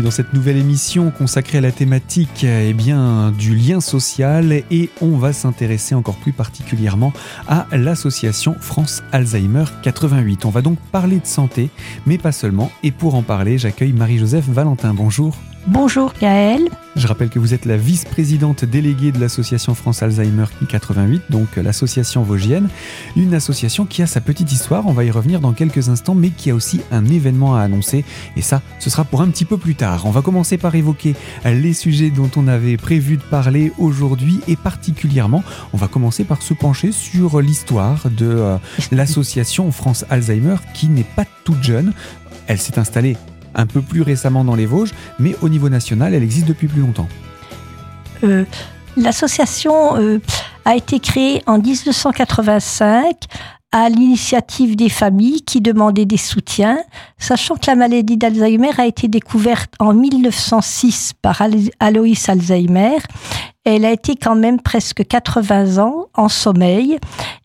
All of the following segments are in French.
dans cette nouvelle émission consacrée à la thématique eh du lien social et on va s'intéresser encore plus particulièrement à l'association France Alzheimer 88. On va donc parler de santé, mais pas seulement. Et pour en parler, j'accueille Marie-Joseph Valentin. Bonjour. Bonjour Gaëlle. Je rappelle que vous êtes la vice-présidente déléguée de l'association France Alzheimer 88, donc l'association Vosgienne, une association qui a sa petite histoire, on va y revenir dans quelques instants, mais qui a aussi un événement à annoncer, et ça, ce sera pour un petit peu plus tard. On va commencer par évoquer les sujets dont on avait prévu de parler aujourd'hui, et particulièrement, on va commencer par se pencher sur l'histoire de euh, l'association France Alzheimer, qui n'est pas toute jeune. Elle s'est installée un peu plus récemment dans les Vosges, mais au niveau national, elle existe depuis plus longtemps. Euh, l'association euh, a été créée en 1985 à l'initiative des familles qui demandaient des soutiens, sachant que la maladie d'Alzheimer a été découverte en 1906 par Alois Alzheimer. Elle a été quand même presque 80 ans en sommeil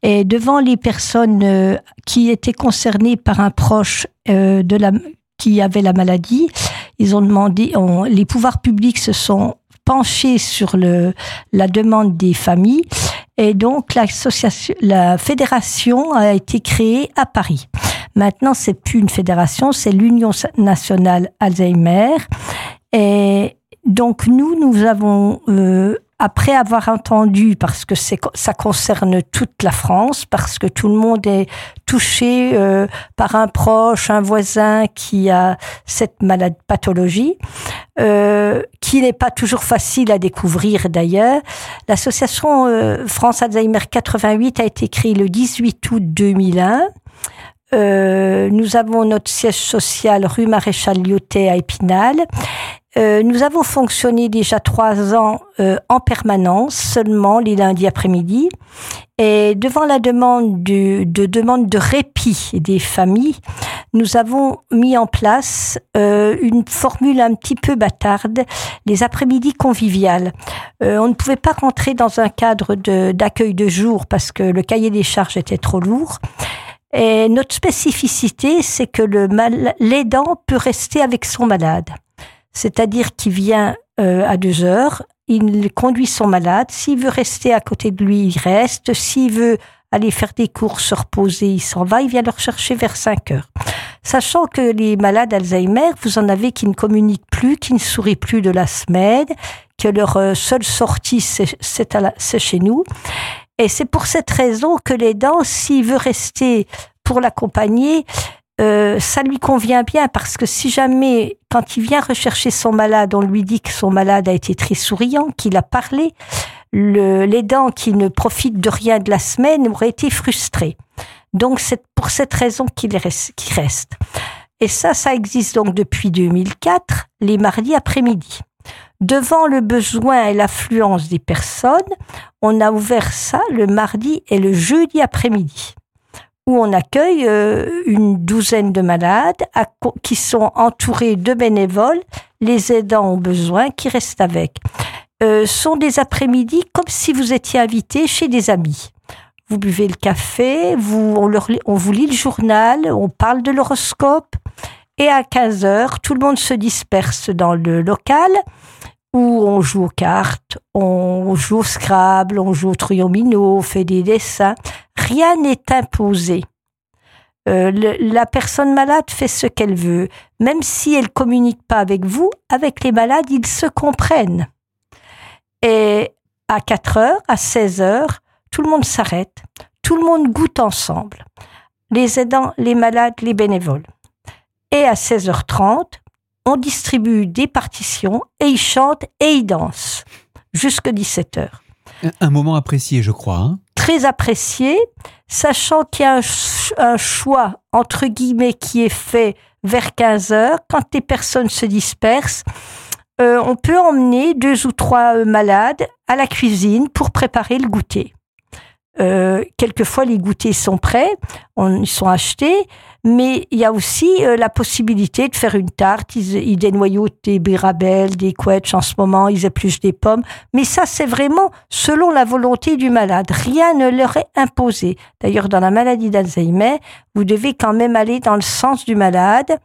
et devant les personnes euh, qui étaient concernées par un proche de la qui avaient la maladie. Ils ont demandé, les pouvoirs publics se sont penchés sur le, la demande des familles et donc la fédération a été créée à Paris. Maintenant, c'est plus une fédération, c'est l'Union nationale Alzheimer. Et donc nous, nous avons euh, après avoir entendu, parce que ça concerne toute la France, parce que tout le monde est touché euh, par un proche, un voisin qui a cette maladie pathologie, euh, qui n'est pas toujours facile à découvrir d'ailleurs. L'association euh, France Alzheimer 88 a été créée le 18 août 2001. Euh, nous avons notre siège social rue Maréchal Lyotet à Épinal euh, nous avons fonctionné déjà trois ans euh, en permanence, seulement les lundis après-midi. Et devant la demande de, de, demande de répit des familles, nous avons mis en place euh, une formule un petit peu bâtarde, les après-midi conviviales. on ne pouvait pas rentrer dans un cadre d'accueil de, de jour parce que le cahier des charges était trop lourd. Et notre spécificité, c'est que l'aidant peut rester avec son malade c'est-à-dire qu'il vient euh, à deux heures, il conduit son malade, s'il veut rester à côté de lui, il reste, s'il veut aller faire des courses, se reposer, il s'en va, il vient le rechercher vers 5 heures. Sachant que les malades Alzheimer, vous en avez qui ne communiquent plus, qui ne sourient plus de la semaine, que leur euh, seule sortie, c'est chez nous. Et c'est pour cette raison que l'aidant, s'il veut rester pour l'accompagner, euh, ça lui convient bien parce que si jamais, quand il vient rechercher son malade, on lui dit que son malade a été très souriant, qu'il a parlé, l'aidant qui ne profite de rien de la semaine aurait été frustré. Donc c'est pour cette raison qu'il reste, reste. Et ça, ça existe donc depuis 2004, les mardis après-midi. Devant le besoin et l'affluence des personnes, on a ouvert ça le mardi et le jeudi après-midi où on accueille euh, une douzaine de malades qui sont entourés de bénévoles, les aidants aux besoin qui restent avec. Euh, sont des après-midi comme si vous étiez invité chez des amis. Vous buvez le café, vous, on vous lit le journal, on parle de l'horoscope, et à 15 heures, tout le monde se disperse dans le local où on joue aux cartes, on joue au Scrabble, on joue au triomino, on fait des dessins rien n'est imposé. Euh, la personne malade fait ce qu'elle veut, même si elle communique pas avec vous, avec les malades, ils se comprennent. Et à 4 heures, à 16 heures, tout le monde s'arrête, tout le monde goûte ensemble, les aidants, les malades, les bénévoles. Et à 16h30, on distribue des partitions et ils chantent et ils dansent jusqu'à 17h. Un moment apprécié, je crois. Hein très apprécié, sachant qu'il y a un, choix, entre guillemets, qui est fait vers 15 heures, quand les personnes se dispersent. Euh, on peut emmener deux ou trois euh, malades à la cuisine pour préparer le goûter. Euh, quelquefois, les goûters sont prêts, on, ils sont achetés, mais il y a aussi euh, la possibilité de faire une tarte. Ils, ils dénoyautent des birabelles, des couettes en ce moment, ils épluchent des pommes. Mais ça, c'est vraiment selon la volonté du malade. Rien ne leur est imposé. D'ailleurs, dans la maladie d'Alzheimer, vous devez quand même aller dans le sens du malade.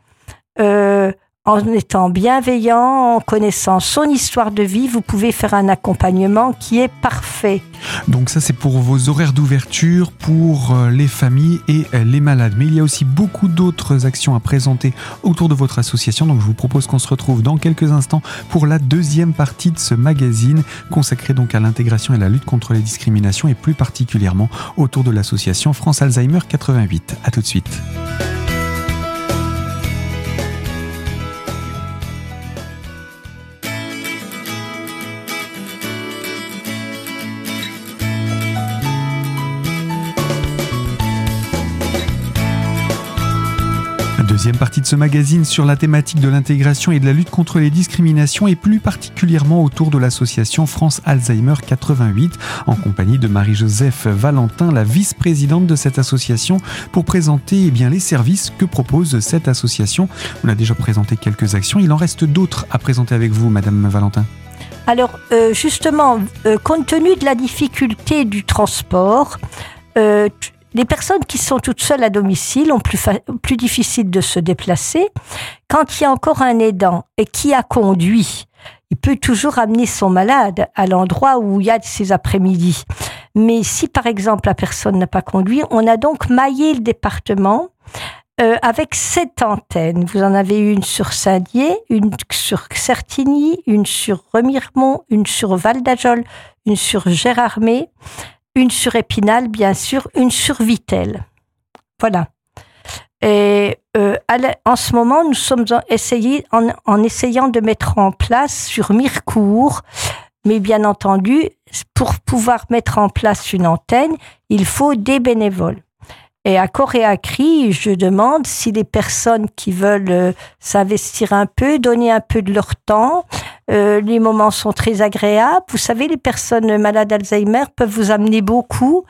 Euh, en étant bienveillant, en connaissant son histoire de vie, vous pouvez faire un accompagnement qui est parfait. Donc ça c'est pour vos horaires d'ouverture, pour euh, les familles et euh, les malades. Mais il y a aussi beaucoup d'autres actions à présenter autour de votre association. Donc je vous propose qu'on se retrouve dans quelques instants pour la deuxième partie de ce magazine consacré donc à l'intégration et la lutte contre les discriminations et plus particulièrement autour de l'association France Alzheimer 88. À tout de suite. Deuxième partie de ce magazine sur la thématique de l'intégration et de la lutte contre les discriminations et plus particulièrement autour de l'association France Alzheimer 88 en compagnie de Marie-Joseph Valentin, la vice-présidente de cette association pour présenter eh bien, les services que propose cette association. On a déjà présenté quelques actions, il en reste d'autres à présenter avec vous Madame Valentin. Alors euh, justement, euh, compte tenu de la difficulté du transport, euh, les personnes qui sont toutes seules à domicile ont plus, plus difficile de se déplacer. Quand il y a encore un aidant et qui a conduit, il peut toujours amener son malade à l'endroit où il y a ses après-midi. Mais si par exemple la personne n'a pas conduit, on a donc maillé le département euh, avec sept antennes. Vous en avez une sur Saint-Dié, une sur Certigny, une sur Remiremont, une sur Val d'Ajol, une sur Gérardmer, une sur Épinal, bien sûr, une sur Vitel. Voilà. Et euh, en ce moment, nous sommes en, en, essayant de mettre en place sur Mirecourt, mais bien entendu, pour pouvoir mettre en place une antenne, il faut des bénévoles. Et à corps et à cri, je demande si les personnes qui veulent euh, s'investir un peu, donner un peu de leur temps, euh, les moments sont très agréables. Vous savez, les personnes malades d'Alzheimer peuvent vous amener beaucoup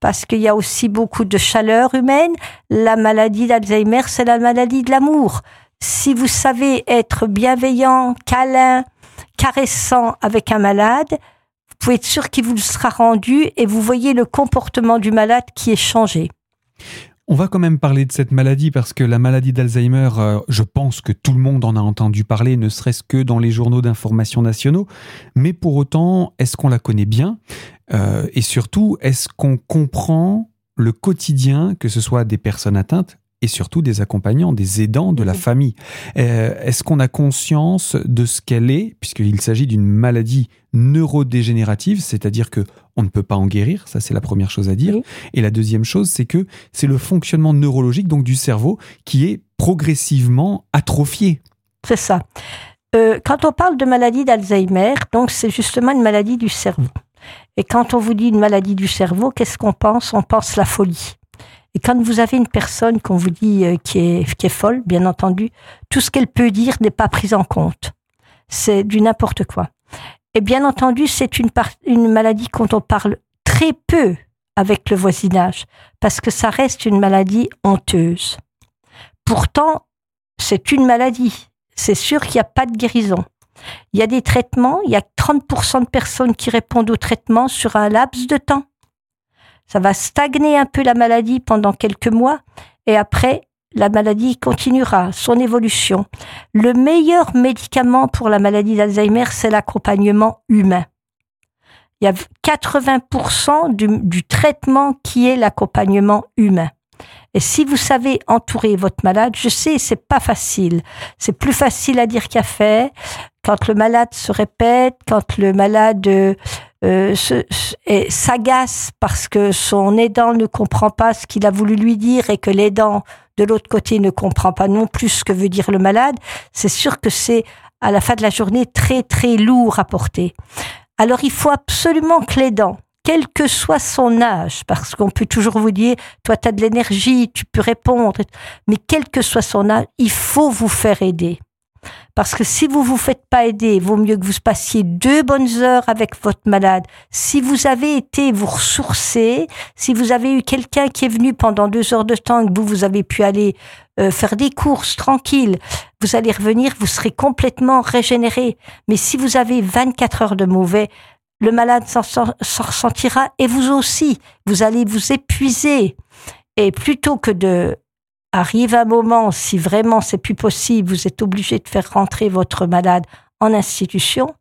parce qu'il y a aussi beaucoup de chaleur humaine. La maladie d'Alzheimer, c'est la maladie de l'amour. Si vous savez être bienveillant, câlin, caressant avec un malade, vous pouvez être sûr qu'il vous sera rendu et vous voyez le comportement du malade qui est changé. On va quand même parler de cette maladie parce que la maladie d'Alzheimer, euh, je pense que tout le monde en a entendu parler, ne serait-ce que dans les journaux d'information nationaux. Mais pour autant, est-ce qu'on la connaît bien? Euh, Et surtout, est-ce qu'on comprend le quotidien, que ce soit des personnes atteintes et surtout des accompagnants, des aidants de la famille? Euh, est-ce qu'on a conscience de ce qu'elle est, puisqu'il s'agit d'une maladie neurodégénérative, c'est-à-dire que on ne peut pas en guérir, ça c'est la première chose à dire. Et la deuxième chose, c'est que c'est le fonctionnement neurologique donc du cerveau qui est progressivement atrophié. C'est ça. Euh, quand on parle de maladie d'Alzheimer, donc c'est justement une maladie du cerveau. Et quand on vous dit une maladie du cerveau, qu'est-ce qu'on pense? On pense la folie. Et quand vous avez une personne qu'on vous dit euh, qui est, qui est folle, bien entendu, tout ce qu'elle peut dire n'est pas pris en compte. C'est du n'importe quoi. Et bien entendu, c'est une, maladie quand on parle très peu avec le voisinage, parce que ça reste une maladie honteuse. Pourtant, c'est une maladie. C'est sûr qu'il n'y a pas de guérison. Il y a des traitements, il y a 30% de personnes qui répondent aux traitements sur un laps de temps. Ça va stagner un peu la maladie pendant quelques mois et après, la maladie continuera son évolution. Le meilleur médicament pour la maladie d'Alzheimer, c'est l'accompagnement humain. Il y a 80% du, traitement qui est l'accompagnement humain. Et si vous savez entourer votre malade, je sais, c'est pas facile. C'est plus facile à dire qu'à faire. Quand le malade se répète, quand le malade euh, s'agace parce que son aidant ne comprend pas ce qu'il a voulu lui dire et que l'aidant de l'autre côté ne comprend pas non plus ce que veut dire le malade, c'est sûr que c'est à la fin de la journée très très lourd à porter. Alors il faut absolument que l'aidant, quel que soit son âge, parce qu'on peut toujours vous dire, toi tu as de l'énergie, tu peux répondre, mais quel que soit son âge, il faut vous faire aider. Parce que si vous vous faites pas aider, il vaut mieux que vous passiez deux bonnes heures avec votre malade. Si vous avez été vous ressourcer, si vous avez eu quelqu'un qui est venu pendant deux heures de temps et que vous, vous avez pu aller euh, faire des courses tranquilles, vous allez revenir, vous serez complètement régénéré. Mais si vous avez 24 heures de mauvais, le malade s'en ressentira et vous aussi. Vous allez vous épuiser. Et plutôt que de arrive un moment, si vraiment c'est plus possible, vous êtes obligé de faire rentrer votre malade en institution,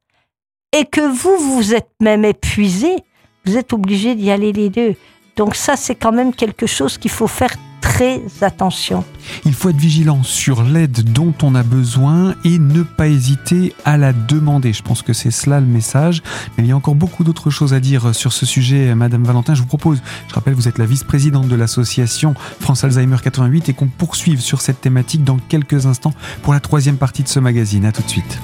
et que vous, vous êtes même épuisé, vous êtes obligé d'y aller les deux. Donc ça, c'est quand même quelque chose qu'il faut faire très attention. Il faut être vigilant sur l'aide dont on a besoin et ne pas hésiter à la demander. Je pense que c'est cela le message. Mais il y a encore beaucoup d'autres choses à dire sur ce sujet, Madame Valentin. Je vous propose, je rappelle, vous êtes la vice-présidente de l'association France Alzheimer 88 et qu'on poursuive sur cette thématique dans quelques instants pour la troisième partie de ce magazine. À tout de suite.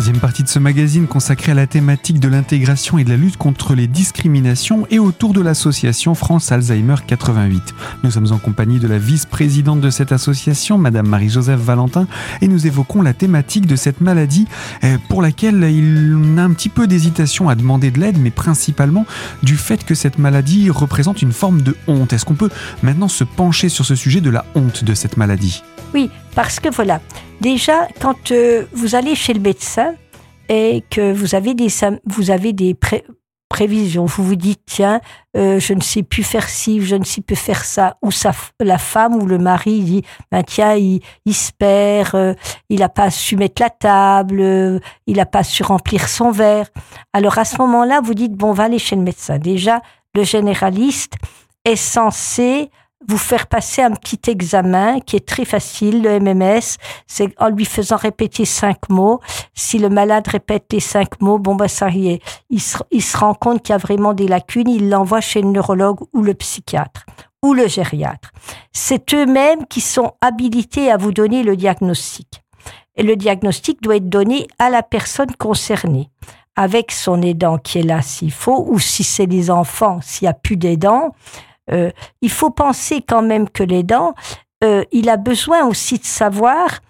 Troisième partie de ce magazine consacrée à la thématique de l'intégration et de la lutte contre les discriminations et autour de l'association France Alzheimer 88. Nous sommes en compagnie de la vice-présidente de cette association, Madame Marie-Joseph Valentin, et nous évoquons la thématique de cette maladie euh, pour laquelle il a un petit peu d'hésitation à demander de l'aide, mais principalement du fait que cette maladie représente une forme de honte. Est-ce qu'on peut maintenant se pencher sur ce sujet de la honte de cette maladie? Oui, parce que voilà, déjà, quand euh, vous allez chez le médecin et que vous avez des, vous avez des prévisions, vous vous dites, tiens, euh, je ne sais plus faire ci, je ne sais plus faire ça, ou ça, la femme ou le mari dit, ben tiens, il, il se perd, euh, il n'a pas su mettre la table, il n'a pas su remplir son verre. Alors à ce moment-là, vous dites, bon, on va aller chez le médecin. Déjà, le généraliste est censé vous faire passer un petit examen qui est très facile, le MMS, c'est en lui faisant répéter cinq mots. Si le malade répète les cinq mots, bon bah ça y est, il se, il se rend compte qu'il y a vraiment des lacunes, il l'envoie chez le neurologue ou le psychiatre ou le gériatre. C'est eux-mêmes qui sont habilités à vous donner le diagnostic. Et le diagnostic doit être donné à la personne concernée avec son aidant qui est là s'il faut, ou si c'est les enfants, s'il n'y a plus d'aidant, euh, il faut penser quand même que l'aidant, euh, il a besoin aussi de savoir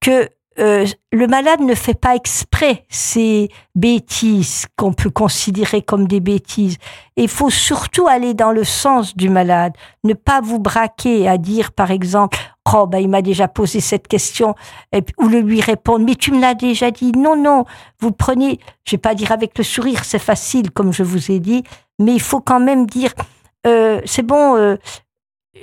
que euh, le malade ne fait pas exprès ces bêtises qu'on peut considérer comme des bêtises. il faut surtout aller dans le sens du malade, ne pas vous braquer à dire par exemple oh ben il m'a déjà posé cette question ou le lui répondre mais tu me l'as déjà dit non non. Vous prenez je vais pas dire avec le sourire c'est facile comme je vous ai dit mais il faut quand même dire euh, c'est bon, euh,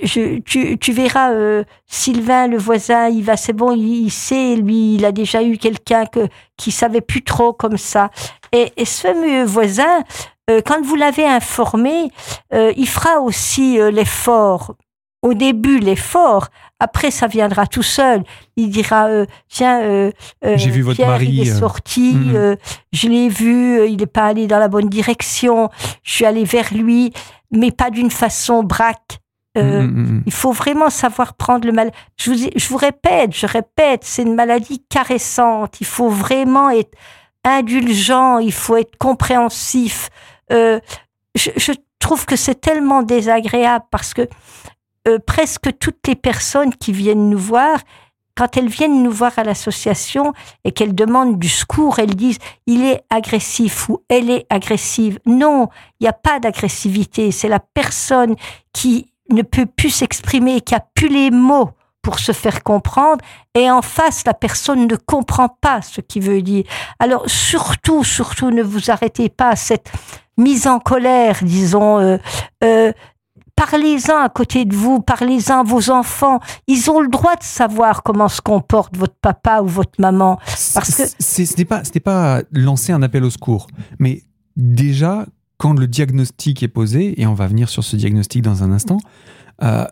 je, tu, tu, verras, euh, Sylvain, le voisin, il va, c'est bon, il, sait, lui, il a déjà eu quelqu'un que, qui savait plus trop comme ça. Et, et ce fameux voisin, quand vous l'avez informé, il fera aussi l'effort. Au début, l'effort. Après, ça viendra tout seul. Il dira tiens, j'ai vu votre mari. Il est sorti, mm-hmm. je l'ai vu, il n'est pas allé dans la bonne direction. Je suis allé vers lui mais pas d'une façon braque. Euh, mm, mm, mm. Il faut vraiment savoir prendre le mal. Je vous, je vous répète, je répète, c'est une maladie caressante. Il faut vraiment être indulgent, il faut être compréhensif. Euh, je, je, trouve que c'est tellement désagréable parce que euh, presque toutes les personnes qui viennent nous voir, quand elles viennent nous voir à l'association et qu'elles demandent du secours, elles disent il est agressif ou elle est agressive. Non, il n'y a pas d'agressivité. C'est la personne qui ne peut plus s'exprimer, qui a plus les mots pour se faire comprendre, et en face, la personne ne comprend pas ce qu'il veut dire. Alors surtout, surtout, ne vous arrêtez pas à cette mise en colère, disons, euh, euh, parlez-en à côté de vous, parlez-en à vos enfants. Ils ont le droit de savoir comment se comporte votre papa ou votre maman. Parce que ce n'est pas, pas lancer un appel au secours, mais déjà quand le diagnostic est posé, et on va venir sur ce diagnostic dans un instant, euh,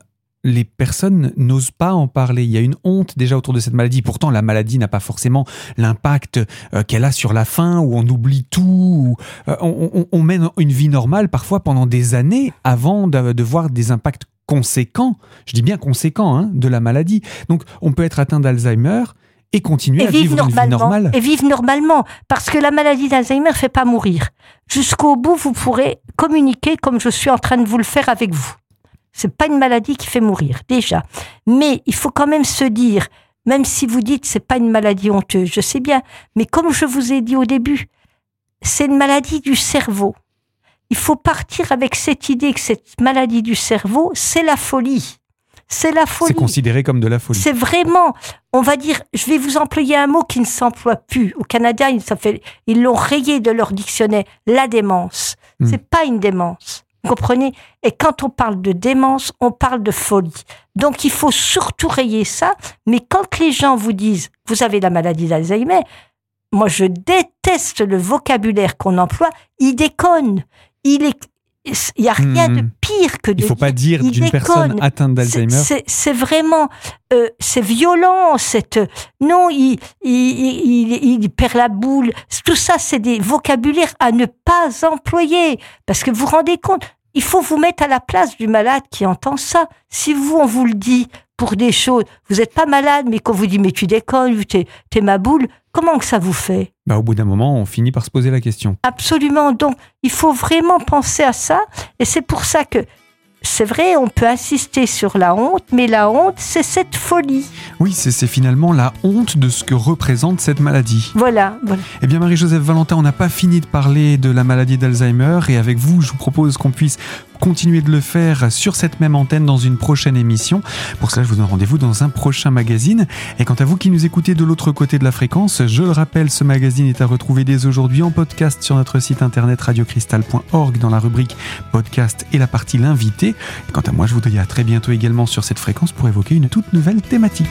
les personnes n'osent pas en parler. Il y a une honte déjà autour de cette maladie. Pourtant, la maladie n'a pas forcément l'impact euh, qu'elle a sur la faim, où on oublie tout. Euh, on, mène une vie normale parfois pendant des années avant de, voir des impacts conséquents, je dis bien conséquents, hein, de la maladie. Donc, on peut être atteint d'Alzheimer et continuer à vivre, une vie normale. Et vivre normalement, parce que la maladie d'Alzheimer ne fait pas mourir. Jusqu'au bout, vous pourrez communiquer comme je suis en train de vous le faire avec vous. C'est pas une maladie qui fait mourir, déjà. Mais il faut quand même se dire, même si vous dites c'est pas une maladie honteuse, je sais bien, mais comme je vous ai dit au début, c'est une maladie du cerveau. Il faut partir avec cette idée que cette maladie du cerveau, c'est la folie. c'est la folie. C'est considéré comme de la folie. C'est vraiment, on va dire, je vais vous employer un mot qui ne s'emploie plus. Au Canada, ils, l'ont rayé de leur dictionnaire. La démence. Hmm. C'est pas une démence. Comprenez? Et quand on parle de démence, on parle de folie. Donc il faut surtout rayer ça. Mais quand les gens vous disent, vous avez la maladie d'Alzheimer, moi je déteste le vocabulaire qu'on emploie. Il déconne. Il est, il n'y a rien Hmm. de pire que de Il ne faut pas dire d'une personne atteinte d'Alzheimer. C'est c'est vraiment, euh, c'est violent. Cette non, il, il, il, il perd la boule. Tout ça, c'est des vocabulaires à ne pas employer parce que vous vous rendez compte. Il faut vous mettre à la place du malade qui entend ça. Si vous, on vous le dit pour des choses, vous n'êtes pas malade, mais qu'on vous dit mais tu déconnes, t'es t'es ma boule, comment que ça vous fait? Bah, au bout d'un moment, on finit par se poser la question. Absolument. Donc, il faut vraiment penser à ça. Et c'est pour ça que, c'est vrai, on peut insister sur la honte, mais la honte, c'est cette folie. Oui, c'est finalement la honte de ce que représente cette maladie. Voilà. voilà. Eh bien, Marie-Joseph Valentin, on n'a pas fini de parler de la maladie d'Alzheimer et avec vous, je vous propose qu'on puisse continuer de le faire sur cette même antenne dans une prochaine émission. Pour cela, je vous donne rendez-vous dans un prochain magazine. Et quant à vous qui nous écoutez de l'autre côté de la fréquence, je le rappelle, ce magazine est à retrouver dès aujourd'hui en podcast sur notre site internet radiocristal.org dans la rubrique podcast et la partie l'invité. Quant à moi, je vous dis à très bientôt également sur cette fréquence pour évoquer une toute nouvelle thématique.